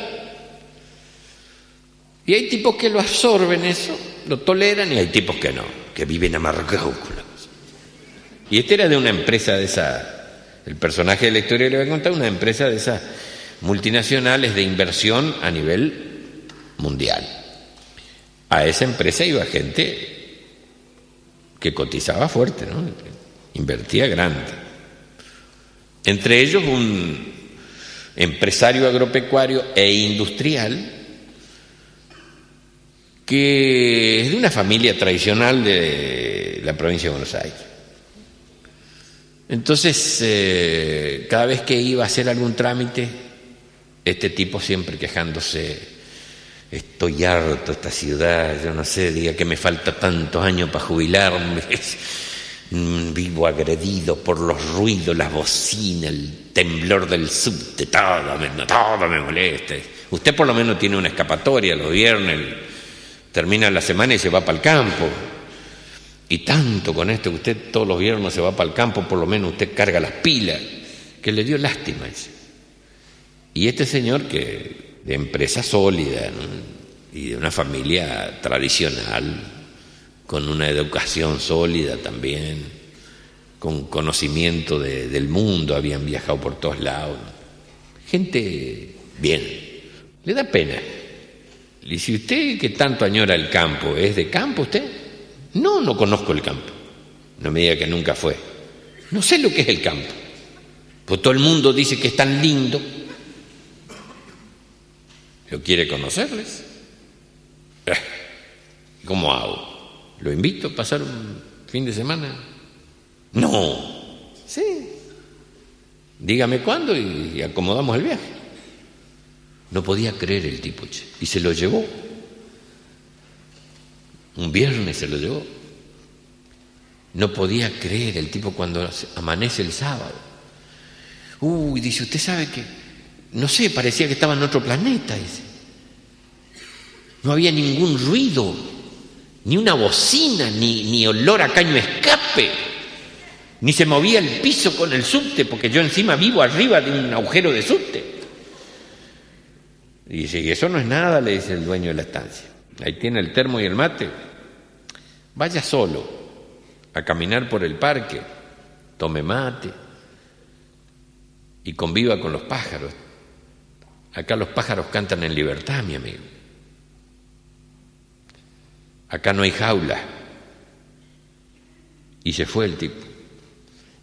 Y hay tipos que lo absorben eso, lo toleran, y hay tipos que no, que viven amargados. Y este era de una empresa de esa, el personaje de la historia le voy a contar, una empresa de esa multinacionales de inversión a nivel mundial. A esa empresa iba gente que cotizaba fuerte, ¿no? invertía grande. Entre ellos un empresario agropecuario e industrial que es de una familia tradicional de la provincia de Buenos Aires. Entonces, eh, cada vez que iba a hacer algún trámite, este tipo siempre quejándose, estoy harto de esta ciudad, yo no sé, diga que me falta tantos años para jubilarme, vivo agredido por los ruidos, las bocinas, el temblor del subte, todo me, todo me molesta. Usted por lo menos tiene una escapatoria los viernes, termina la semana y se va para el campo. Y tanto con esto que usted todos los viernes se va para el campo, por lo menos usted carga las pilas, que le dio lástima ese. Y este señor que de empresa sólida y de una familia tradicional, con una educación sólida también, con conocimiento del mundo, habían viajado por todos lados. Gente bien, le da pena. Le dice, ¿usted que tanto añora el campo, es de campo usted? No, no conozco el campo. No me diga que nunca fue. No sé lo que es el campo. Pues todo el mundo dice que es tan lindo ¿Lo quiere conocerles? Eh, ¿Cómo hago? ¿Lo invito a pasar un fin de semana? No. Sí. Dígame cuándo y, acomodamos el viaje. No podía creer el tipo, y se lo llevó. Un viernes se lo llevó. No podía creer el tipo cuando amanece el sábado. Uy, dice, usted sabe que no sé, parecía que estaba en otro planeta. No había ningún ruido, ni una bocina, ni, ni olor a caño escape, ni se movía el piso con el subte, porque yo encima vivo arriba de un agujero de subte. Y dice, y eso no es nada, le dice el dueño de la estancia. Ahí tiene el termo y el mate. Vaya solo a caminar por el parque, tome mate y conviva con los pájaros. Acá los pájaros cantan en libertad, mi amigo. Acá no hay jaula. Y se fue el tipo.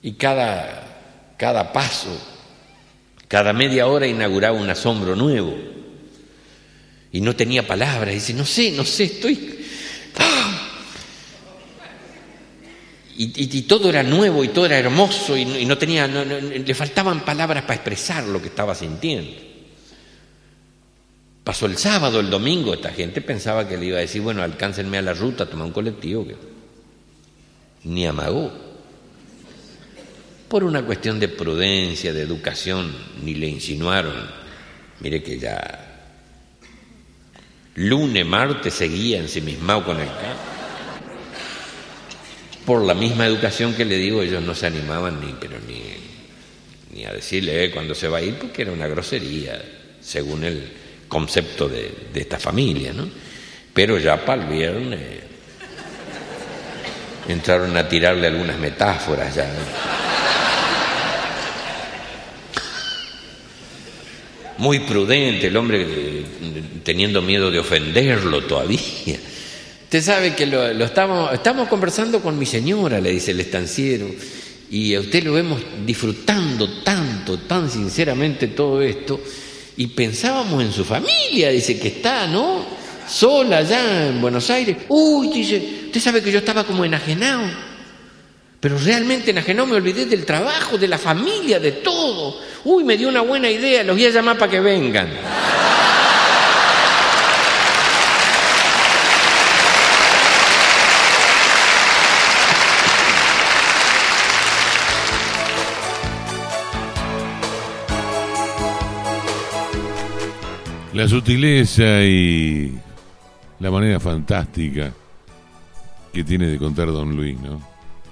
Y cada, cada paso, cada media hora inauguraba un asombro nuevo. Y no tenía palabras. Dice, no sé, no sé, estoy Y, todo era nuevo y todo era hermoso y, no, tenía, le faltaban palabras para expresar lo que estaba sintiendo. Pasó el sábado, el domingo, esta gente pensaba que le iba a decir, bueno, alcáncenme a la ruta, toma un colectivo. Ni amagó. Por una cuestión de prudencia, de educación, ni le insinuaron. Mire que ya lunes, martes seguía ensimismado con el por la misma educación que le digo, ellos no se animaban ni, pero ni, ni a decirle eh, cuando se va a ir, porque era una grosería, según el concepto de, esta familia, ¿no? Pero ya para el viernes entraron a tirarle algunas metáforas ya. Muy prudente el hombre, teniendo miedo de ofenderlo todavía. Usted sabe que lo, estamos, estamos conversando con mi señora, le dice el estanciero, y a usted lo vemos disfrutando tanto, tan sinceramente todo esto, y pensábamos en su familia, dice que está, ¿no? Sola allá en Buenos Aires. Uy, dice, usted sabe que yo estaba como enajenado, pero realmente enajenado me olvidé del trabajo, de la familia, de todo. Uy, me dio una buena idea, los voy a llamar para que vengan. La sutileza y la manera fantástica que tiene de contar Don Luis, ¿no?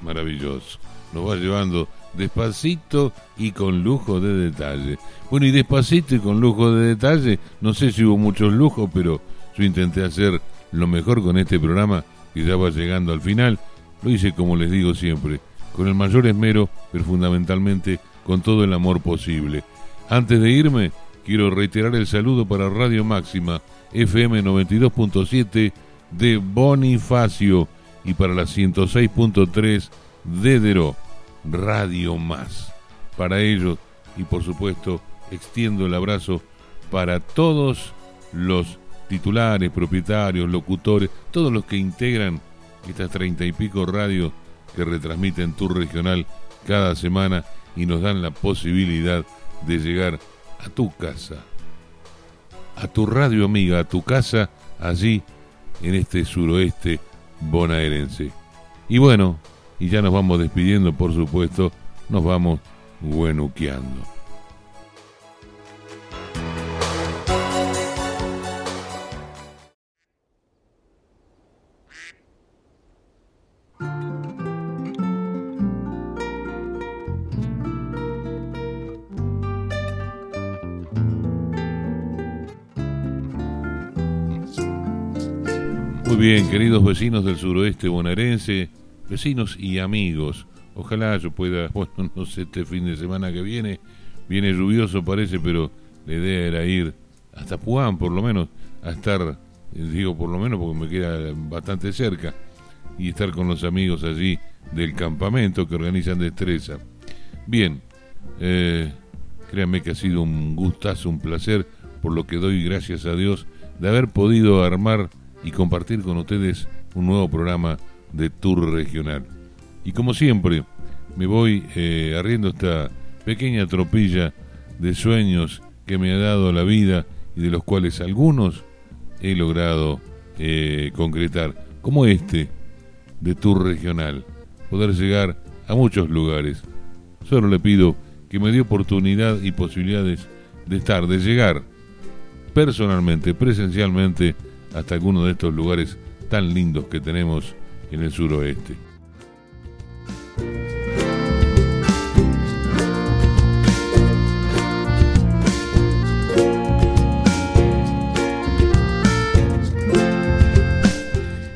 Maravilloso. Nos va llevando despacito y con lujo de detalle. Bueno, y despacito y con lujo de detalle, no sé si hubo muchos lujos, pero yo intenté hacer lo mejor con este programa que ya va llegando al final. Lo hice como les digo siempre, con el mayor esmero, pero fundamentalmente con todo el amor posible. Antes de irme, Quiero reiterar el saludo para Radio Máxima FM 92.7 de Bonifacio y para la 106.3 de Dero, Radio Más. Para ellos y por supuesto extiendo el abrazo para todos los titulares, propietarios, locutores, todos los que integran estas treinta y pico radios que retransmiten Tour Regional cada semana y nos dan la posibilidad de llegar a tu casa, a tu radio amiga, a tu casa, allí en este suroeste bonaerense. Y bueno, y ya nos vamos despidiendo, por supuesto, nos vamos buenuqueando. Bien, queridos vecinos del suroeste bonaerense, vecinos y amigos. Ojalá yo pueda, bueno, no sé, este fin de semana que viene, viene lluvioso parece, pero la idea era ir hasta Puan, por lo menos, a estar, eh, digo por lo menos porque me queda bastante cerca, y estar con los amigos allí del campamento que organizan Destreza. Bien, eh, créanme que ha sido un gustazo, un placer, por lo que doy gracias a Dios de haber podido armar y compartir con ustedes un nuevo programa de Tour Regional. Y como siempre, me voy eh, arriendo esta pequeña tropilla de sueños que me ha dado la vida y de los cuales algunos he logrado eh, concretar, como este de Tour Regional, poder llegar a muchos lugares. Solo le pido que me dé oportunidad y posibilidades de estar, de llegar personalmente, presencialmente, hasta alguno de estos lugares tan lindos que tenemos en el suroeste.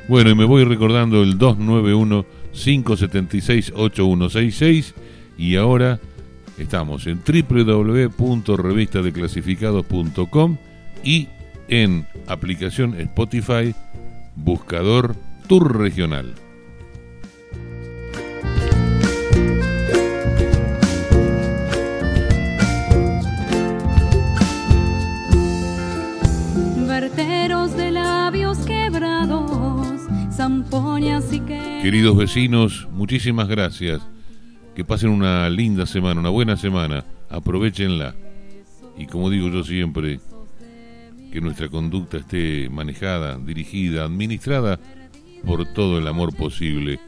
Bueno, y me voy recordando el 291-576-8166 y ahora estamos en www.revistadeclasificados.com y en aplicación Spotify, buscador Tour Regional. Verteros de labios quebrados Queridos vecinos, muchísimas gracias. Que pasen una linda semana, una buena semana. Aprovechenla. Y como digo yo siempre, que nuestra conducta esté manejada, dirigida, administrada por todo el amor posible.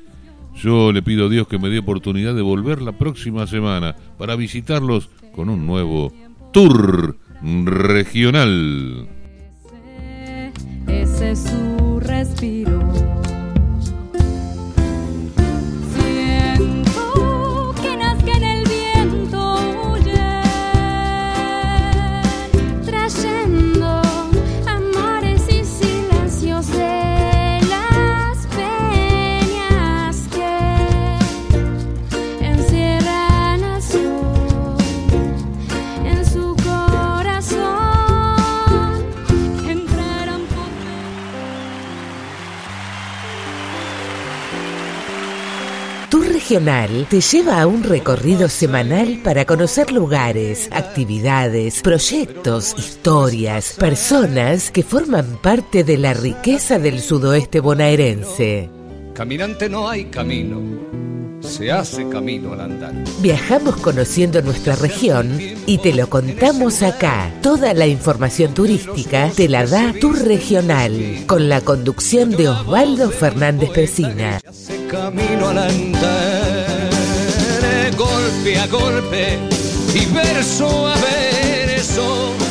Yo le pido a Dios que me dé oportunidad de volver la próxima semana para visitarlos con un nuevo tour regional. Ese es su respiro. Regional te lleva a un recorrido semanal para conocer lugares, actividades, proyectos, historias, personas que forman parte de la riqueza del sudoeste bonaerense. Caminante no hay camino, se hace camino al andar. Viajamos conociendo nuestra región y te lo contamos acá. Toda la información turística te la da tu regional, con la conducción de Osvaldo Fernández Pesina camino al andar, golpe a golpe y verso a verso